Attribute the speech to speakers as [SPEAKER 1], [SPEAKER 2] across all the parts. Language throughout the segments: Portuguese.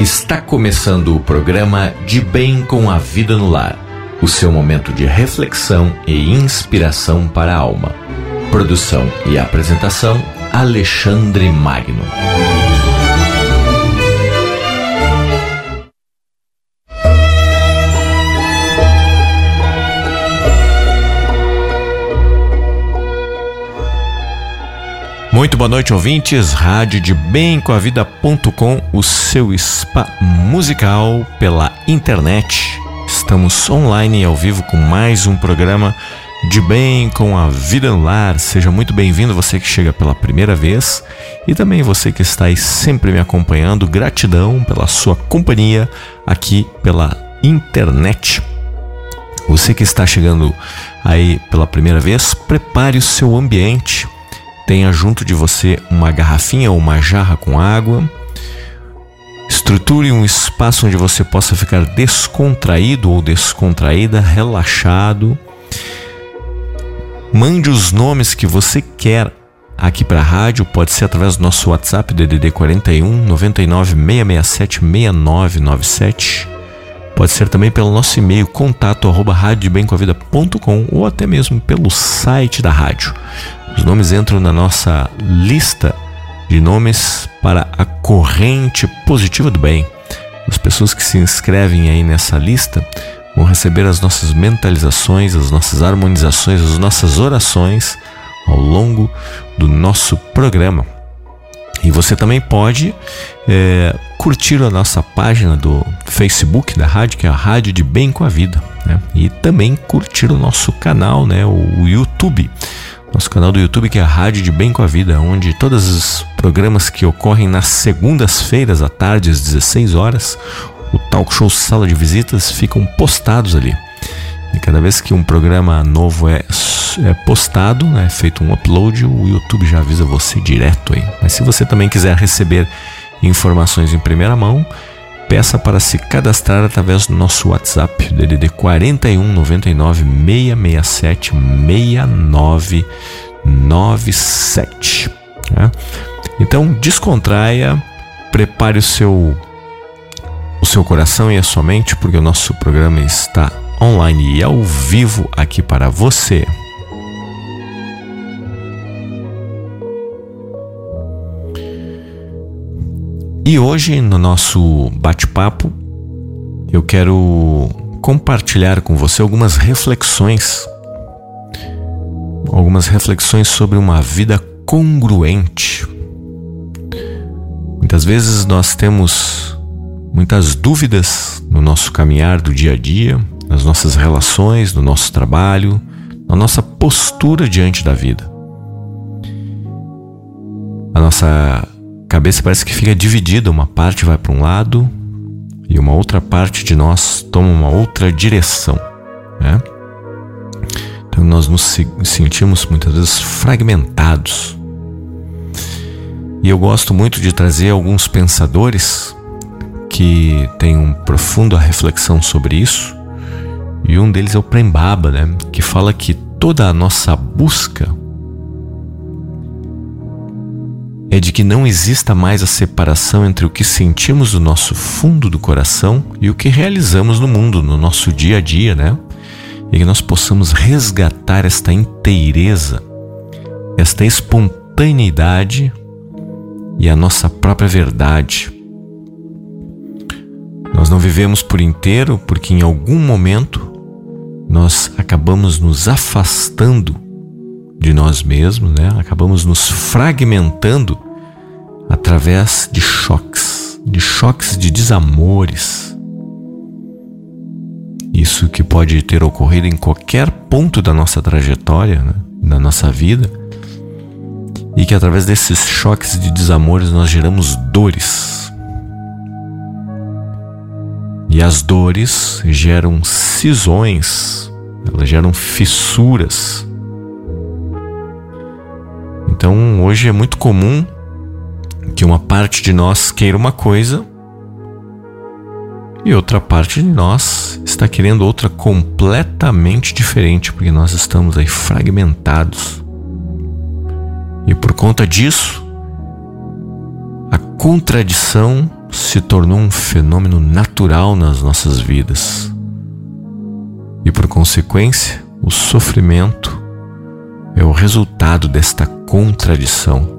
[SPEAKER 1] Está começando o programa De Bem com a Vida no Lar, o seu momento de reflexão e inspiração para a alma. Produção e apresentação Alexandre Magno. Muito boa noite, ouvintes. Rádio de Bem com a Vida.com, o seu spa musical pela internet. Estamos online e ao vivo com mais um programa de Bem com a Vida no Lar. Seja muito bem-vindo, você que chega pela primeira vez e também você que está aí sempre me acompanhando. Gratidão pela sua companhia aqui pela internet. Você que está chegando aí pela primeira vez, prepare o seu ambiente Tenha junto de você uma garrafinha ou uma jarra com água. Estruture um espaço onde você possa ficar descontraído ou descontraída, relaxado. Mande os nomes que você quer aqui para a rádio, pode ser através do nosso WhatsApp DDD 41 99 667 6997. Pode ser também pelo nosso e-mail contato arroba ou até mesmo pelo site da rádio. Os nomes entram na nossa lista de nomes para a corrente positiva do bem. As pessoas que se inscrevem aí nessa lista vão receber as nossas mentalizações, as nossas harmonizações, as nossas orações ao longo do nosso programa. E você também pode é, curtir a nossa página do Facebook da rádio, que é a Rádio de Bem com a Vida. Né? E também curtir o nosso canal, né? o YouTube nosso canal do YouTube que é a Rádio de Bem com a Vida, onde todos os programas que ocorrem nas segundas-feiras à tarde às 16 horas, o talk show Sala de Visitas ficam postados ali. E cada vez que um programa novo é, é postado, é né, feito um upload, o YouTube já avisa você direto aí. Mas se você também quiser receber informações em primeira mão, peça para se cadastrar através do nosso WhatsApp DDD 41 99 667 6997. Né? Então descontraia, prepare o seu o seu coração e a sua mente, porque o nosso programa está online e ao vivo aqui para você. E hoje, no nosso bate-papo, eu quero compartilhar com você algumas reflexões. Algumas reflexões sobre uma vida congruente. Muitas vezes nós temos muitas dúvidas no nosso caminhar do dia a dia, nas nossas relações, no nosso trabalho, na nossa postura diante da vida. A nossa cabeça parece que fica dividida, uma parte vai para um lado e uma outra parte de nós toma uma outra direção, né? Então nós nos sentimos muitas vezes fragmentados. E eu gosto muito de trazer alguns pensadores que têm um profunda reflexão sobre isso. E um deles é o Prembaba, né? Que fala que toda a nossa busca é de que não exista mais a separação entre o que sentimos do nosso fundo do coração e o que realizamos no mundo, no nosso dia a dia, né? E que nós possamos resgatar esta inteireza, esta espontaneidade e a nossa própria verdade. Nós não vivemos por inteiro porque em algum momento nós acabamos nos afastando de nós mesmos, né? Acabamos nos fragmentando através de choques, de choques de desamores. Isso que pode ter ocorrido em qualquer ponto da nossa trajetória, né? da nossa vida, e que através desses choques de desamores nós geramos dores. E as dores geram cisões, elas geram fissuras então hoje é muito comum que uma parte de nós queira uma coisa e outra parte de nós está querendo outra completamente diferente, porque nós estamos aí fragmentados. E por conta disso, a contradição se tornou um fenômeno natural nas nossas vidas. E por consequência, o sofrimento é o resultado desta contradição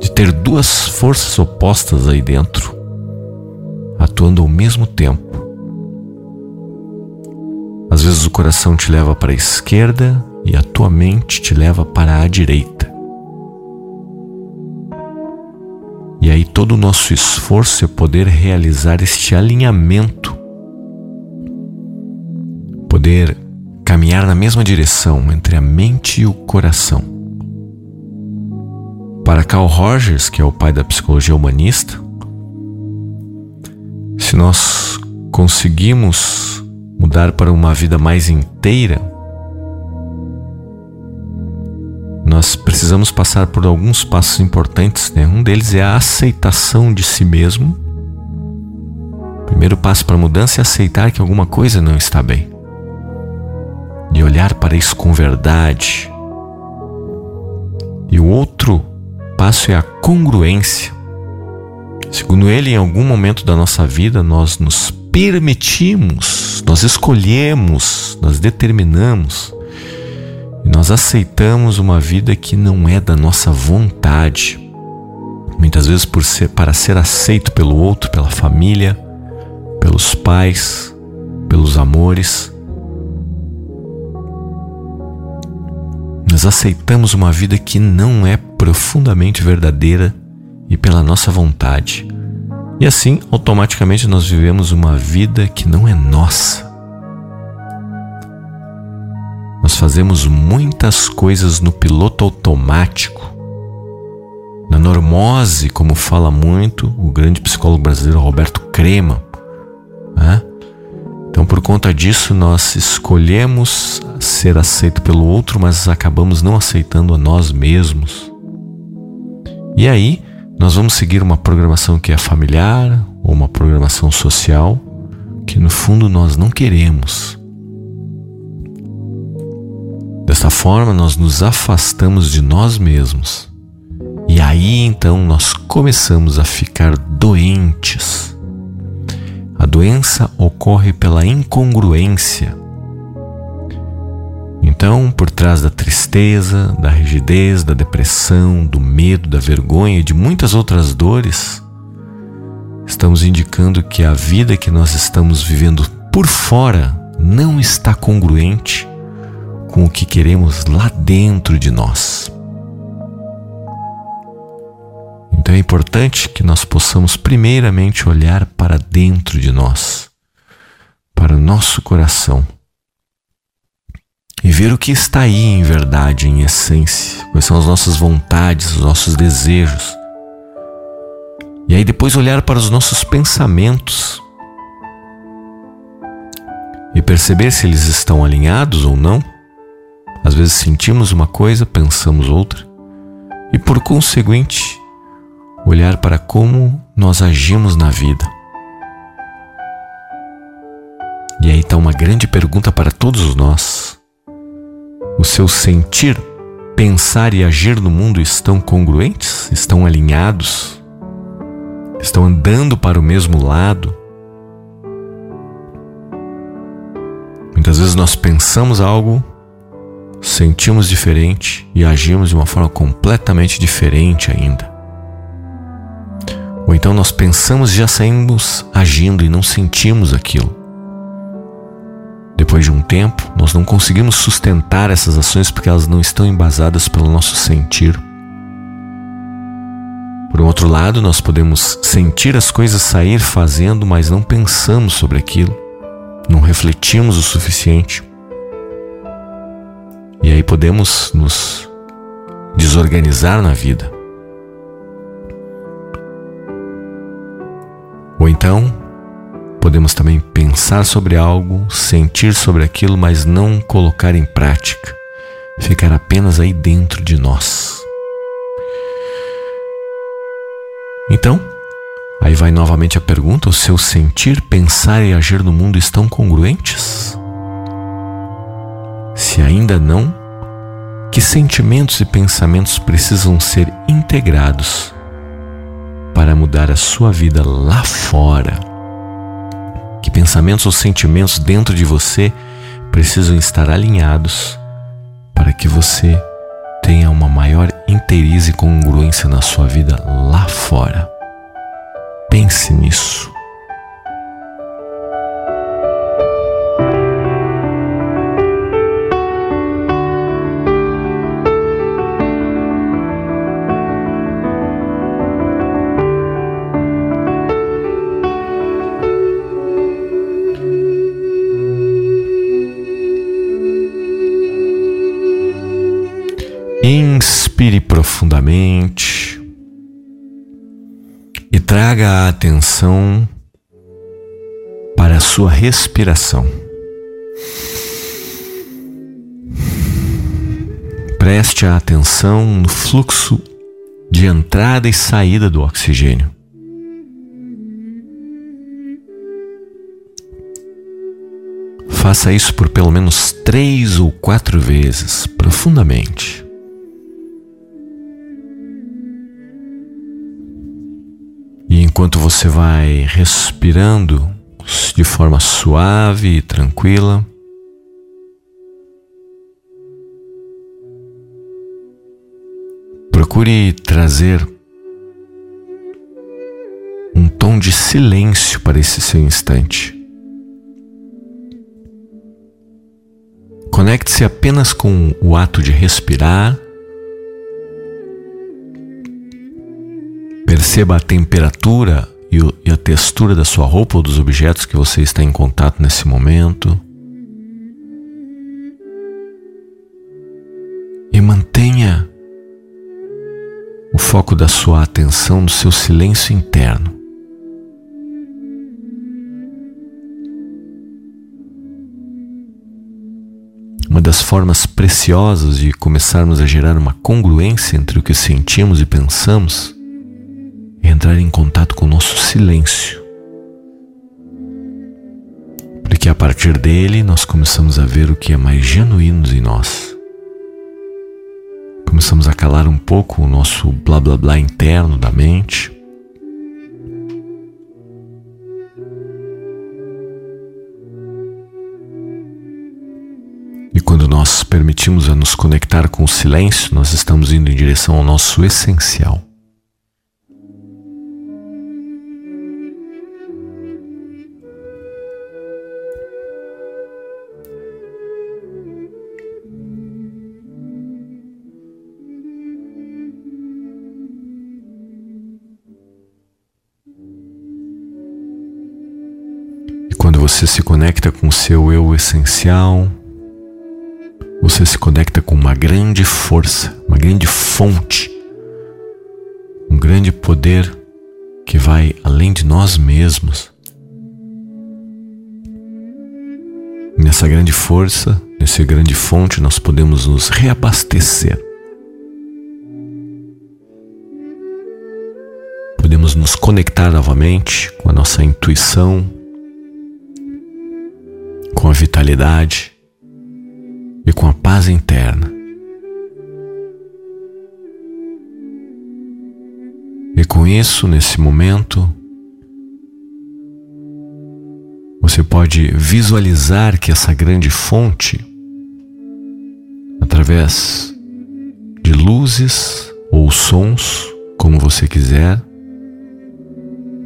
[SPEAKER 1] de ter duas forças opostas aí dentro, atuando ao mesmo tempo. Às vezes o coração te leva para a esquerda e a tua mente te leva para a direita. E aí todo o nosso esforço é poder realizar este alinhamento, poder caminhar na mesma direção entre a mente e o coração. Para Carl Rogers, que é o pai da psicologia humanista, se nós conseguimos mudar para uma vida mais inteira, nós precisamos passar por alguns passos importantes. Né? Um deles é a aceitação de si mesmo. O primeiro passo para a mudança é aceitar que alguma coisa não está bem. E olhar para isso com verdade. E o outro passo é a congruência. Segundo ele, em algum momento da nossa vida, nós nos permitimos, nós escolhemos, nós determinamos e nós aceitamos uma vida que não é da nossa vontade. Muitas vezes por ser, para ser aceito pelo outro, pela família, pelos pais, pelos amores. Nós aceitamos uma vida que não é profundamente verdadeira e pela nossa vontade. E assim, automaticamente, nós vivemos uma vida que não é nossa. Nós fazemos muitas coisas no piloto automático, na normose, como fala muito o grande psicólogo brasileiro Roberto Crema. Então, por conta disso, nós escolhemos ser aceito pelo outro, mas acabamos não aceitando a nós mesmos. E aí, nós vamos seguir uma programação que é familiar ou uma programação social que no fundo nós não queremos. Dessa forma, nós nos afastamos de nós mesmos. E aí então nós começamos a ficar doentes. A doença ocorre pela incongruência. Então, por trás da tristeza, da rigidez, da depressão, do medo, da vergonha e de muitas outras dores, estamos indicando que a vida que nós estamos vivendo por fora não está congruente com o que queremos lá dentro de nós. Então é importante que nós possamos, primeiramente, olhar para dentro de nós, para o nosso coração, e ver o que está aí em verdade, em essência, quais são as nossas vontades, os nossos desejos. E aí depois olhar para os nossos pensamentos e perceber se eles estão alinhados ou não às vezes sentimos uma coisa, pensamos outra, e por conseguinte, olhar para como nós agimos na vida. E aí está uma grande pergunta para todos nós. O seu sentir, pensar e agir no mundo estão congruentes? Estão alinhados? Estão andando para o mesmo lado? Muitas vezes nós pensamos algo sentimos diferente e agimos de uma forma completamente diferente ainda. Ou então nós pensamos e já saímos agindo e não sentimos aquilo. Depois de um tempo, nós não conseguimos sustentar essas ações porque elas não estão embasadas pelo nosso sentir. Por um outro lado, nós podemos sentir as coisas sair fazendo, mas não pensamos sobre aquilo, não refletimos o suficiente. E aí podemos nos desorganizar na vida. Ou então, podemos também pensar sobre algo, sentir sobre aquilo, mas não colocar em prática, ficar apenas aí dentro de nós. Então, aí vai novamente a pergunta: o seu sentir, pensar e agir no mundo estão congruentes? Se ainda não, que sentimentos e pensamentos precisam ser integrados para mudar a sua vida lá fora. Que pensamentos ou sentimentos dentro de você precisam estar alinhados para que você tenha uma maior inteiriza e congruência na sua vida lá fora. Pense nisso. Inspire profundamente e traga a atenção para a sua respiração. Preste a atenção no fluxo de entrada e saída do oxigênio. Faça isso por pelo menos três ou quatro vezes, profundamente. Enquanto você vai respirando de forma suave e tranquila. Procure trazer um tom de silêncio para esse seu instante. Conecte-se apenas com o ato de respirar Perceba a temperatura e a textura da sua roupa ou dos objetos que você está em contato nesse momento. E mantenha o foco da sua atenção no seu silêncio interno. Uma das formas preciosas de começarmos a gerar uma congruência entre o que sentimos e pensamos entrar em contato com o nosso silêncio. Porque a partir dele nós começamos a ver o que é mais genuíno em nós. Começamos a calar um pouco o nosso blá blá blá interno da mente. E quando nós permitimos a nos conectar com o silêncio, nós estamos indo em direção ao nosso essencial. Você se conecta com o seu eu essencial, você se conecta com uma grande força, uma grande fonte, um grande poder que vai além de nós mesmos. Nessa grande força, nessa grande fonte, nós podemos nos reabastecer. Podemos nos conectar novamente com a nossa intuição, com a vitalidade e com a paz interna. E com isso, nesse momento, você pode visualizar que essa grande fonte, através de luzes ou sons, como você quiser,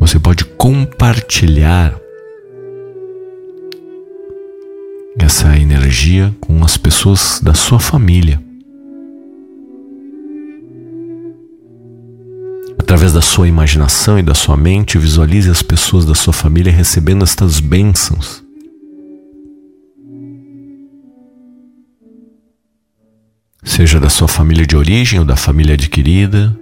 [SPEAKER 1] você pode compartilhar essa energia com as pessoas da sua família. Através da sua imaginação e da sua mente, visualize as pessoas da sua família recebendo estas bênçãos. Seja da sua família de origem ou da família adquirida,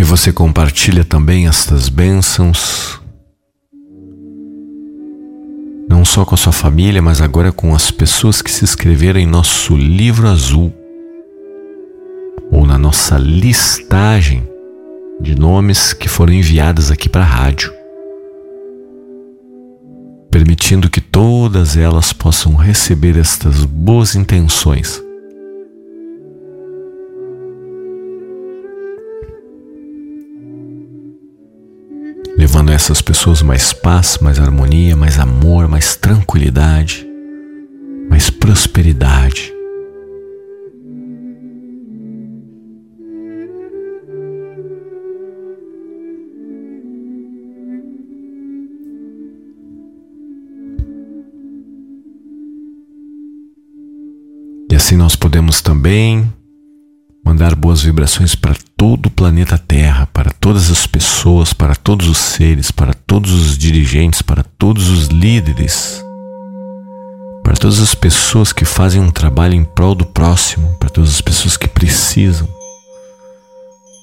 [SPEAKER 1] E você compartilha também estas bênçãos, não só com a sua família, mas agora com as pessoas que se inscreveram em nosso livro azul ou na nossa listagem de nomes que foram enviados aqui para a rádio. permitindo que todas elas possam receber estas boas intenções. Levando a essas pessoas mais paz, mais harmonia, mais amor, mais tranquilidade, mais prosperidade. assim nós podemos também mandar boas vibrações para todo o planeta Terra, para todas as pessoas, para todos os seres, para todos os dirigentes, para todos os líderes, para todas as pessoas que fazem um trabalho em prol do próximo, para todas as pessoas que precisam,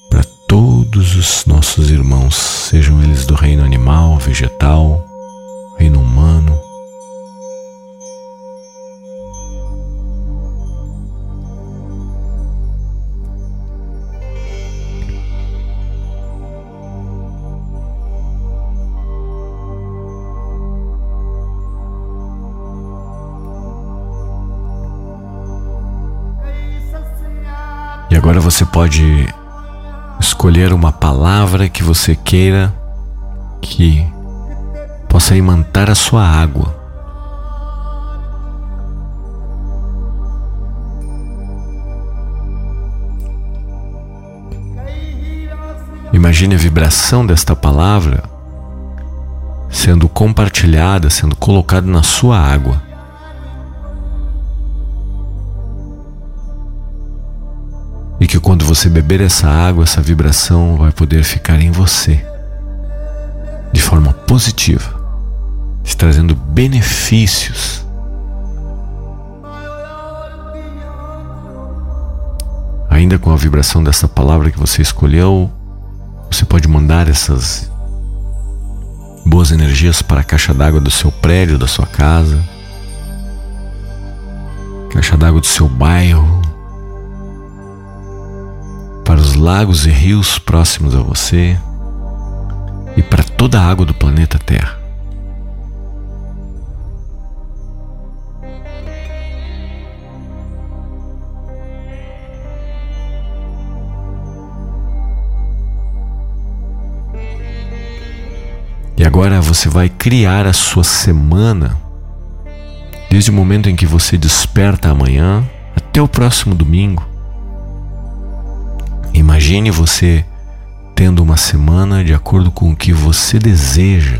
[SPEAKER 1] para todos os nossos irmãos, sejam eles do reino animal, vegetal, reino humano agora você pode escolher uma palavra que você queira que possa imantar a sua água. Imagine a vibração desta palavra sendo compartilhada, sendo colocada na sua água. E que quando você beber essa água, essa vibração vai poder ficar em você de forma positiva, te trazendo benefícios. Ainda com a vibração dessa palavra que você escolheu, você pode mandar essas boas energias para a caixa d'água do seu prédio, da sua casa, caixa d'água do seu bairro, para os lagos e rios próximos a você e para toda a água do planeta Terra. E agora você vai criar a sua semana desde o momento em que você desperta amanhã até o próximo domingo. Imagine você tendo uma semana de acordo com o que você deseja,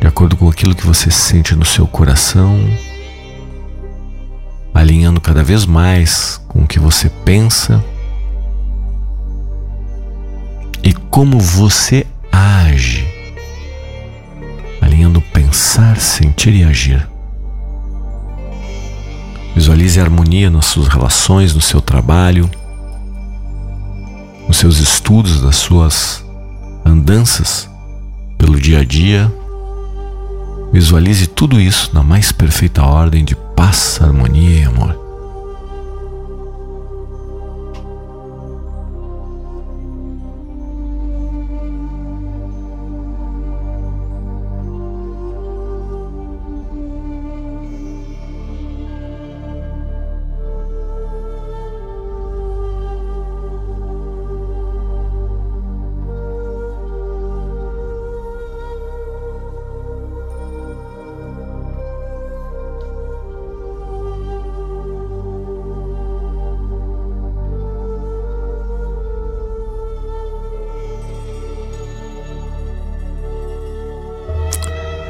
[SPEAKER 1] de acordo com aquilo que você sente no seu coração, alinhando cada vez mais com o que você pensa e como você age, alinhando pensar, sentir e agir. Visualize a harmonia nas suas relações, no seu trabalho nos seus estudos, nas suas andanças pelo dia a dia. Visualize tudo isso na mais perfeita ordem de paz, harmonia e amor.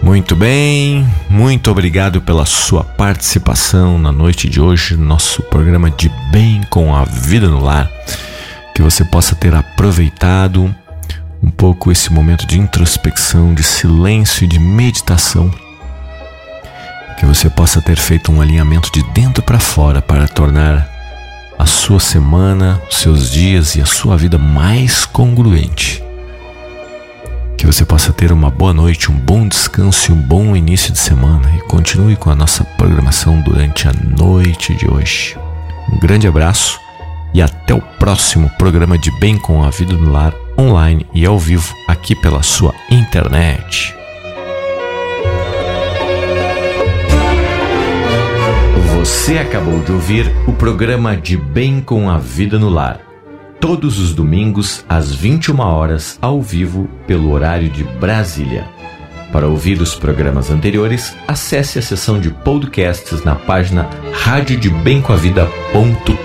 [SPEAKER 1] Muito bem, muito obrigado pela sua participação na noite de hoje, nosso programa de Bem com a Vida no Lar. Que você possa ter aproveitado um pouco esse momento de introspecção, de silêncio e de meditação. Que você possa ter feito um alinhamento de dentro para fora para tornar a sua semana, os seus dias e a sua vida mais congruente que você possa ter uma boa noite, um bom descanso e um bom início de semana. E continue com a nossa programação durante a noite de hoje. Um grande abraço e até o próximo programa de Bem com a Vida no Lar, online e ao vivo, aqui pela sua internet. Você acabou de ouvir o programa de Bem com a Vida no Lar Todos os domingos, às 21 horas, ao vivo, pelo horário de Brasília. Para ouvir os programas anteriores, acesse a seção de podcasts na página radiodebemcoavida.com